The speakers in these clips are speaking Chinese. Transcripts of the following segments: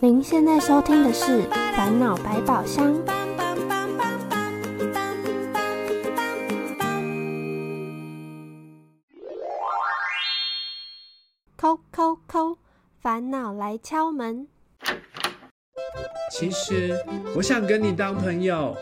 您现在收听的是《烦恼百宝箱》。扣扣扣，烦恼来敲门。其实我想跟你当朋友。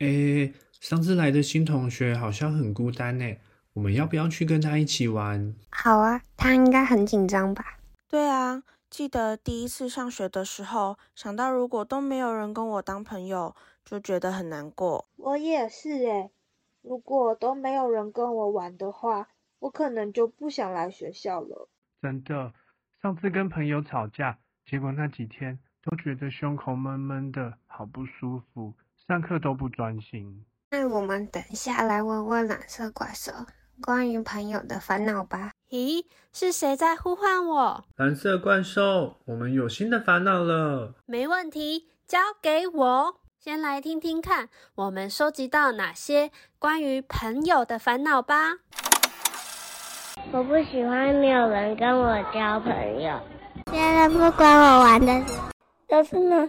诶，上次来的新同学好像很孤单呢，我们要不要去跟他一起玩？好啊，他应该很紧张吧？对啊，记得第一次上学的时候，想到如果都没有人跟我当朋友，就觉得很难过。我也是诶，如果都没有人跟我玩的话，我可能就不想来学校了。真的，上次跟朋友吵架，结果那几天都觉得胸口闷闷的，好不舒服，上课都不专心。那我们等一下来问问蓝色怪兽关于朋友的烦恼吧。咦，是谁在呼唤我？蓝色怪兽，我们有新的烦恼了。没问题，交给我。先来听听看，我们收集到哪些关于朋友的烦恼吧。我不喜欢没有人跟我交朋友，别人不管我玩的。但是呢，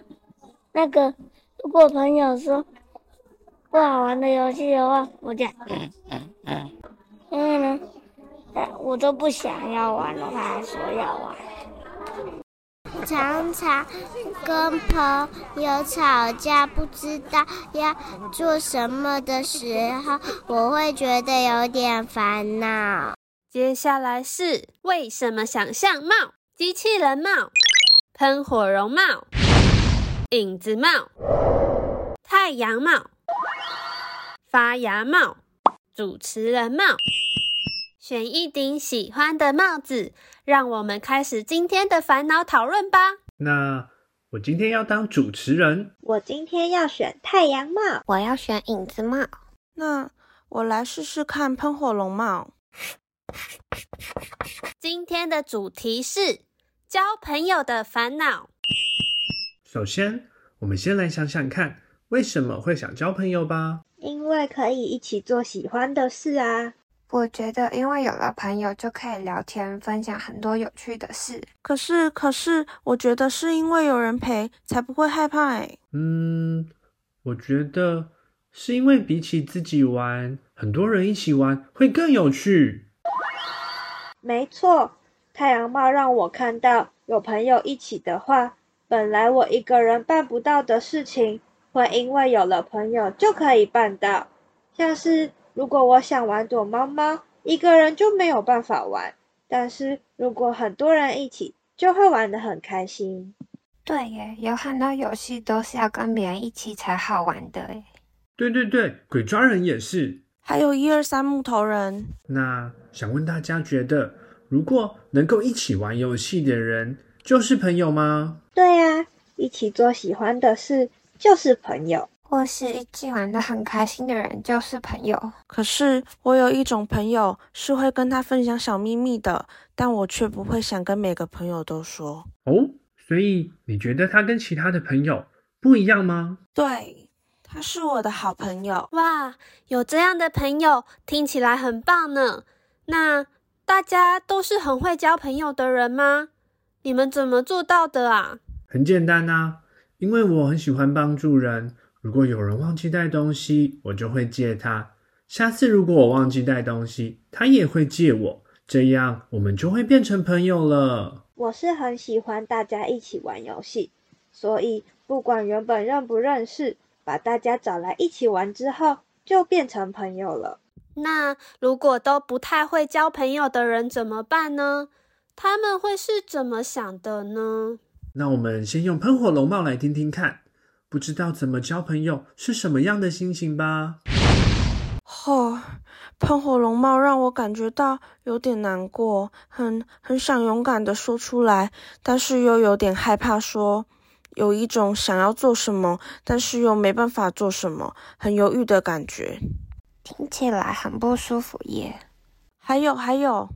那个如果朋友说不好玩的游戏的话，我就嗯嗯嗯，因为呢，我都不想要玩了，他还说要玩。常常跟朋友吵架，不知道要做什么的时候，我会觉得有点烦恼。接下来是为什么想象帽、机器人帽、喷火绒帽、影子帽、太阳帽、发芽帽、主持人帽，选一顶喜欢的帽子，让我们开始今天的烦恼讨论吧。那我今天要当主持人，我今天要选太阳帽，我要选影子帽。那我来试试看喷火龙帽。今天的主题是交朋友的烦恼。首先，我们先来想想看，为什么会想交朋友吧？因为可以一起做喜欢的事啊。我觉得，因为有了朋友，就可以聊天，分享很多有趣的事。可是，可是，我觉得是因为有人陪，才不会害怕。哎，嗯，我觉得是因为比起自己玩，很多人一起玩会更有趣。没错，太阳帽让我看到，有朋友一起的话，本来我一个人办不到的事情，会因为有了朋友就可以办到。像是如果我想玩躲猫猫，一个人就没有办法玩，但是如果很多人一起，就会玩得很开心。对耶，有很多游戏都是要跟别人一起才好玩的耶。对对对，鬼抓人也是。还有一二三木头人。那想问大家，觉得如果能够一起玩游戏的人，就是朋友吗？对呀，一起做喜欢的事就是朋友。或是一起玩的很开心的人就是朋友。可是我有一种朋友是会跟他分享小秘密的，但我却不会想跟每个朋友都说。哦，所以你觉得他跟其他的朋友不一样吗？对。他是我的好朋友哇！有这样的朋友，听起来很棒呢。那大家都是很会交朋友的人吗？你们怎么做到的啊？很简单啊，因为我很喜欢帮助人。如果有人忘记带东西，我就会借他。下次如果我忘记带东西，他也会借我，这样我们就会变成朋友了。我是很喜欢大家一起玩游戏，所以不管原本认不认识。把大家找来一起玩之后，就变成朋友了。那如果都不太会交朋友的人怎么办呢？他们会是怎么想的呢？那我们先用喷火龙帽来听听看，不知道怎么交朋友是什么样的心情吧。哦，喷火龙帽让我感觉到有点难过，很很想勇敢的说出来，但是又有点害怕说。有一种想要做什么，但是又没办法做什么，很犹豫的感觉。听起来很不舒服耶。还有还有，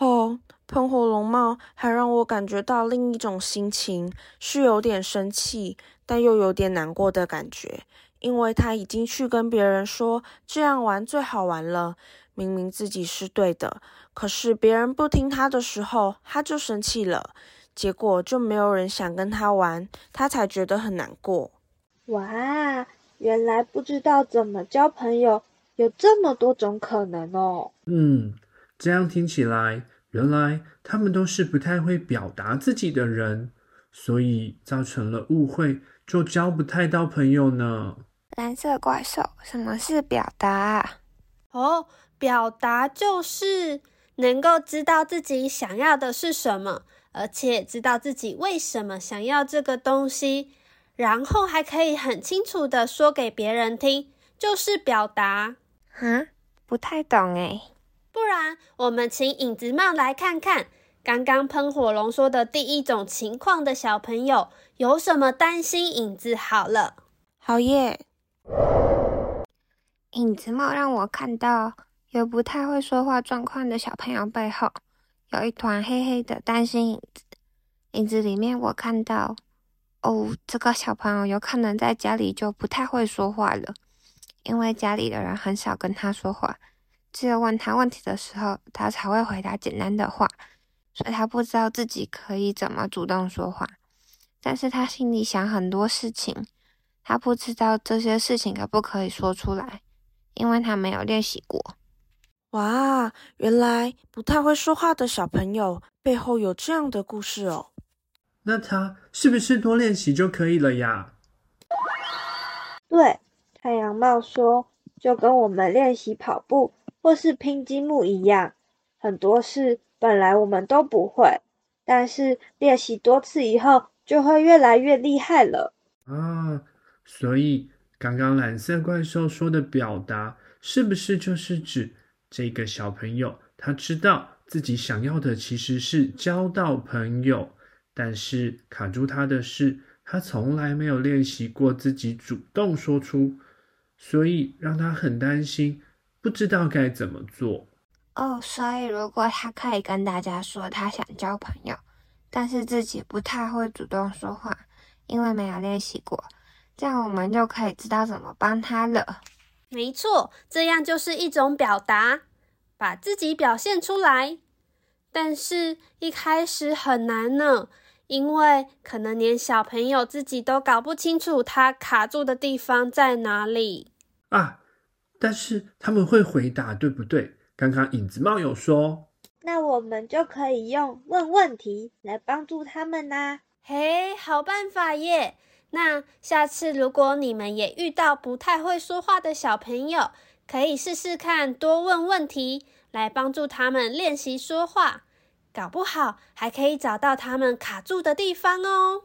哦，喷火龙帽还让我感觉到另一种心情，是有点生气，但又有点难过的感觉，因为他已经去跟别人说这样玩最好玩了，明明自己是对的，可是别人不听他的时候，他就生气了，结果就没有人想跟他玩，他才觉得很难过。哇，原来不知道怎么交朋友有这么多种可能哦。嗯，这样听起来，原来他们都是不太会表达自己的人，所以造成了误会，就交不太到朋友呢。蓝色怪兽，什么是表达？哦，表达就是能够知道自己想要的是什么，而且知道自己为什么想要这个东西，然后还可以很清楚的说给别人听，就是表达。啊，不太懂诶。不然，我们请影子帽来看看，刚刚喷火龙说的第一种情况的小朋友有什么担心？影子好了，好耶。影子帽让我看到有不太会说话状况的小朋友背后有一团黑黑的担心影子。影子里面我看到，哦，这个小朋友有可能在家里就不太会说话了，因为家里的人很少跟他说话，只有问他问题的时候，他才会回答简单的话，所以他不知道自己可以怎么主动说话，但是他心里想很多事情，他不知道这些事情可不可以说出来。因为他没有练习过。哇，原来不太会说话的小朋友背后有这样的故事哦。那他是不是多练习就可以了呀？对，太阳帽说，就跟我们练习跑步或是拼积木一样，很多事本来我们都不会，但是练习多次以后，就会越来越厉害了。啊，所以。刚刚蓝色怪兽说的表达，是不是就是指这个小朋友他知道自己想要的其实是交到朋友，但是卡住他的是他从来没有练习过自己主动说出，所以让他很担心，不知道该怎么做。哦，所以如果他可以跟大家说他想交朋友，但是自己不太会主动说话，因为没有练习过。这样我们就可以知道怎么帮他了。没错，这样就是一种表达，把自己表现出来。但是，一开始很难呢，因为可能连小朋友自己都搞不清楚他卡住的地方在哪里啊。但是他们会回答，对不对？刚刚影子帽有说，那我们就可以用问问题来帮助他们啦。嘿，好办法耶！那下次如果你们也遇到不太会说话的小朋友，可以试试看多问问题，来帮助他们练习说话，搞不好还可以找到他们卡住的地方哦。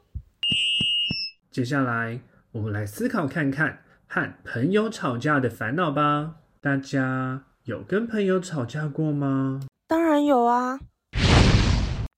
接下来我们来思考看看和朋友吵架的烦恼吧。大家有跟朋友吵架过吗？当然有啊。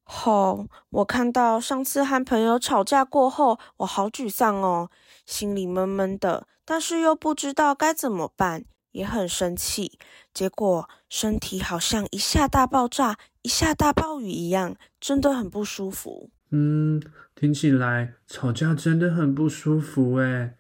吼！我看到上次和朋友吵架过后，我好沮丧哦，心里闷闷的，但是又不知道该怎么办，也很生气。结果身体好像一下大爆炸，一下大暴雨一样，真的很不舒服。嗯，听起来吵架真的很不舒服诶。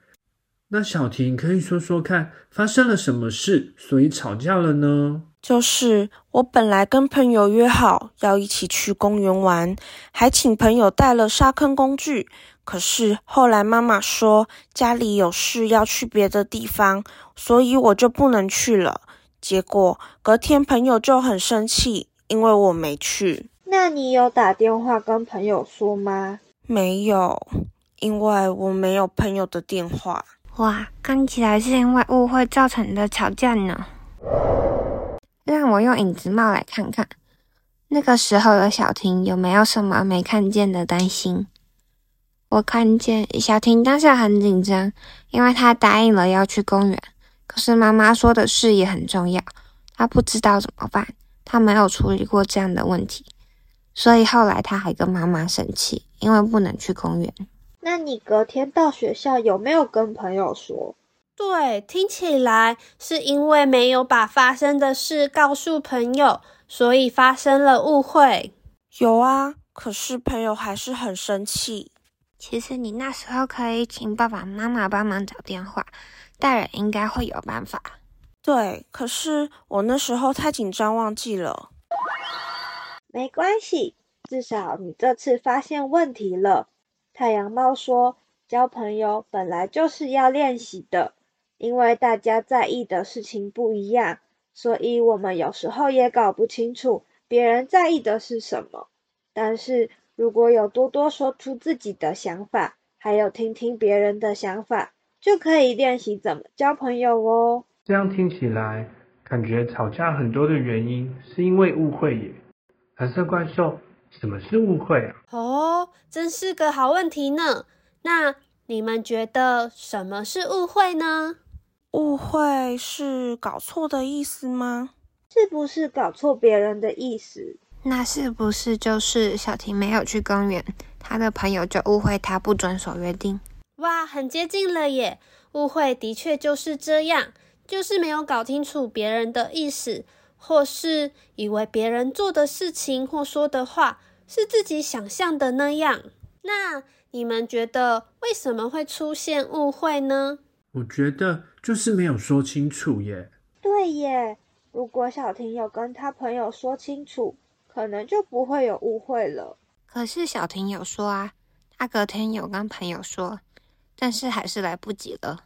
那小婷可以说说看，发生了什么事，所以吵架了呢？就是我本来跟朋友约好要一起去公园玩，还请朋友带了沙坑工具。可是后来妈妈说家里有事要去别的地方，所以我就不能去了。结果隔天朋友就很生气，因为我没去。那你有打电话跟朋友说吗？没有，因为我没有朋友的电话。哇，看起来是因为误会造成的吵架呢。让我用影子帽来看看，那个时候的小婷有没有什么没看见的担心？我看见小婷当下很紧张，因为她答应了要去公园，可是妈妈说的事也很重要，她不知道怎么办，她没有处理过这样的问题，所以后来她还跟妈妈生气，因为不能去公园。那你隔天到学校有没有跟朋友说？对，听起来是因为没有把发生的事告诉朋友，所以发生了误会。有啊，可是朋友还是很生气。其实你那时候可以请爸爸妈妈帮忙找电话，大人应该会有办法。对，可是我那时候太紧张忘记了。没关系，至少你这次发现问题了。太阳猫说：“交朋友本来就是要练习的，因为大家在意的事情不一样，所以我们有时候也搞不清楚别人在意的是什么。但是如果有多多说出自己的想法，还有听听别人的想法，就可以练习怎么交朋友哦。”这样听起来，感觉吵架很多的原因是因为误会耶。蓝色怪兽，什么是误会啊？哦，真是个好问题呢。那你们觉得什么是误会呢？误会是搞错的意思吗？是不是搞错别人的意思？那是不是就是小婷没有去公园，她的朋友就误会她不遵守约定？哇，很接近了耶！误会的确就是这样，就是没有搞清楚别人的意思。或是以为别人做的事情或说的话是自己想象的那样，那你们觉得为什么会出现误会呢？我觉得就是没有说清楚耶。对耶，如果小婷有跟她朋友说清楚，可能就不会有误会了。可是小婷有说啊，她隔天有跟朋友说，但是还是来不及了。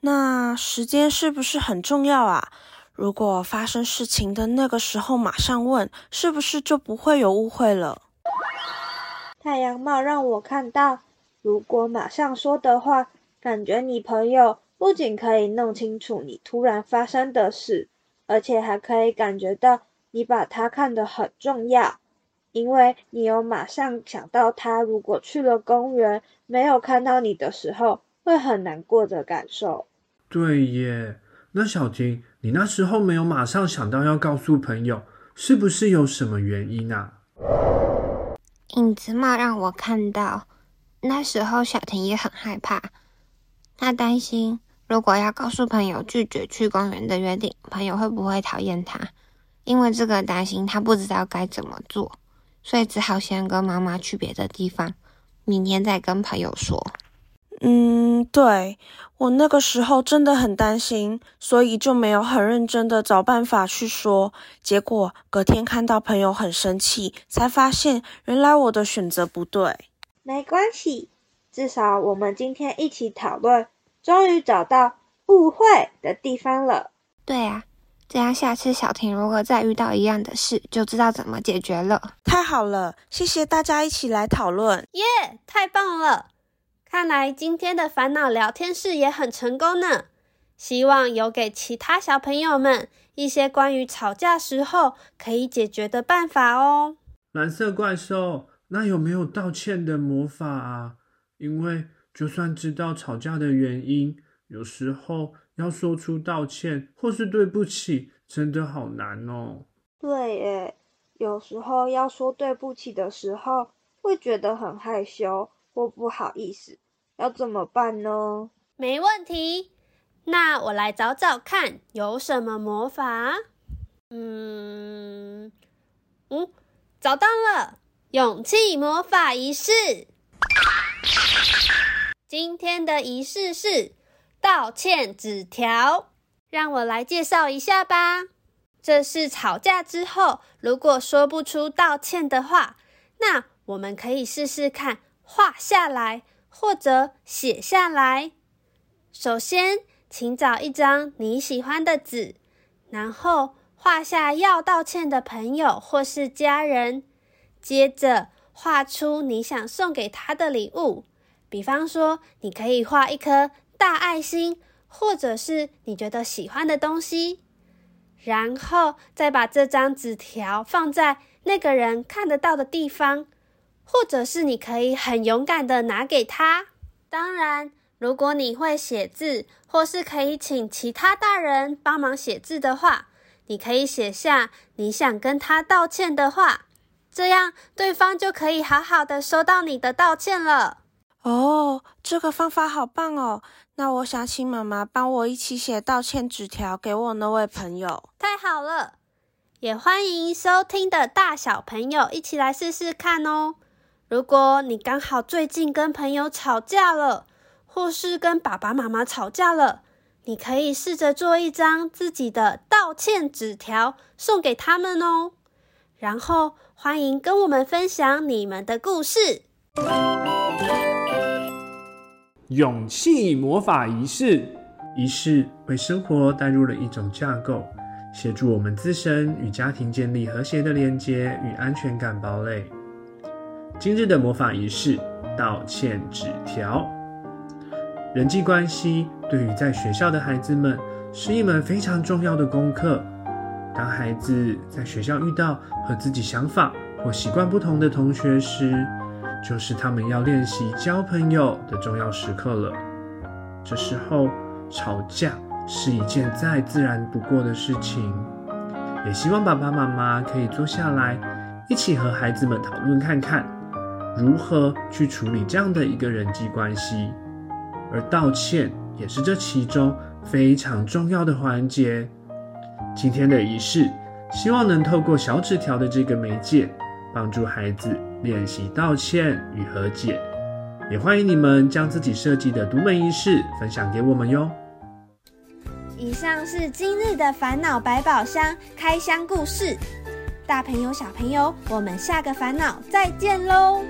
那时间是不是很重要啊？如果发生事情的那个时候马上问，是不是就不会有误会了？太阳帽让我看到，如果马上说的话，感觉你朋友不仅可以弄清楚你突然发生的事，而且还可以感觉到你把他看得很重要，因为你有马上想到他如果去了公园没有看到你的时候会很难过的感受。对耶，那小婷。你那时候没有马上想到要告诉朋友，是不是有什么原因啊？影子帽让我看到，那时候小婷也很害怕，她担心如果要告诉朋友拒绝去公园的约定，朋友会不会讨厌她？因为这个担心，她不知道该怎么做，所以只好先跟妈妈去别的地方，明天再跟朋友说。嗯，对我那个时候真的很担心，所以就没有很认真的找办法去说。结果隔天看到朋友很生气，才发现原来我的选择不对。没关系，至少我们今天一起讨论，终于找到误会的地方了。对啊，这样下次小婷如果再遇到一样的事，就知道怎么解决了。太好了，谢谢大家一起来讨论。耶，太棒了！看来今天的烦恼聊天室也很成功呢，希望有给其他小朋友们一些关于吵架时候可以解决的办法哦。蓝色怪兽，那有没有道歉的魔法啊？因为就算知道吵架的原因，有时候要说出道歉或是对不起，真的好难哦。对耶，有时候要说对不起的时候，会觉得很害羞或不好意思。要怎么办呢？没问题，那我来找找看有什么魔法。嗯嗯，找到了，勇气魔法仪式。今天的仪式是道歉纸条，让我来介绍一下吧。这是吵架之后，如果说不出道歉的话，那我们可以试试看画下来。或者写下来。首先，请找一张你喜欢的纸，然后画下要道歉的朋友或是家人。接着，画出你想送给他的礼物。比方说，你可以画一颗大爱心，或者是你觉得喜欢的东西。然后再把这张纸条放在那个人看得到的地方。或者是你可以很勇敢的拿给他。当然，如果你会写字，或是可以请其他大人帮忙写字的话，你可以写下你想跟他道歉的话，这样对方就可以好好的收到你的道歉了。哦，这个方法好棒哦！那我想请妈妈帮我一起写道歉纸条给我那位朋友。太好了，也欢迎收听的大小朋友一起来试试看哦。如果你刚好最近跟朋友吵架了，或是跟爸爸妈妈吵架了，你可以试着做一张自己的道歉纸条送给他们哦。然后欢迎跟我们分享你们的故事。勇气魔法仪式，仪式为生活带入了一种架构，协助我们自身与家庭建立和谐的连接与安全感堡垒。今日的魔法仪式——道歉纸条。人际关系对于在学校的孩子们是一门非常重要的功课。当孩子在学校遇到和自己想法或习惯不同的同学时，就是他们要练习交朋友的重要时刻了。这时候，吵架是一件再自然不过的事情。也希望爸爸妈妈可以坐下来，一起和孩子们讨论看看，如何去处理这样的一个人际关系。而道歉也是这其中非常重要的环节。今天的仪式，希望能透过小纸条的这个媒介，帮助孩子。练习道歉与和解，也欢迎你们将自己设计的独门仪式分享给我们哟。以上是今日的烦恼百宝箱开箱故事，大朋友小朋友，我们下个烦恼再见喽。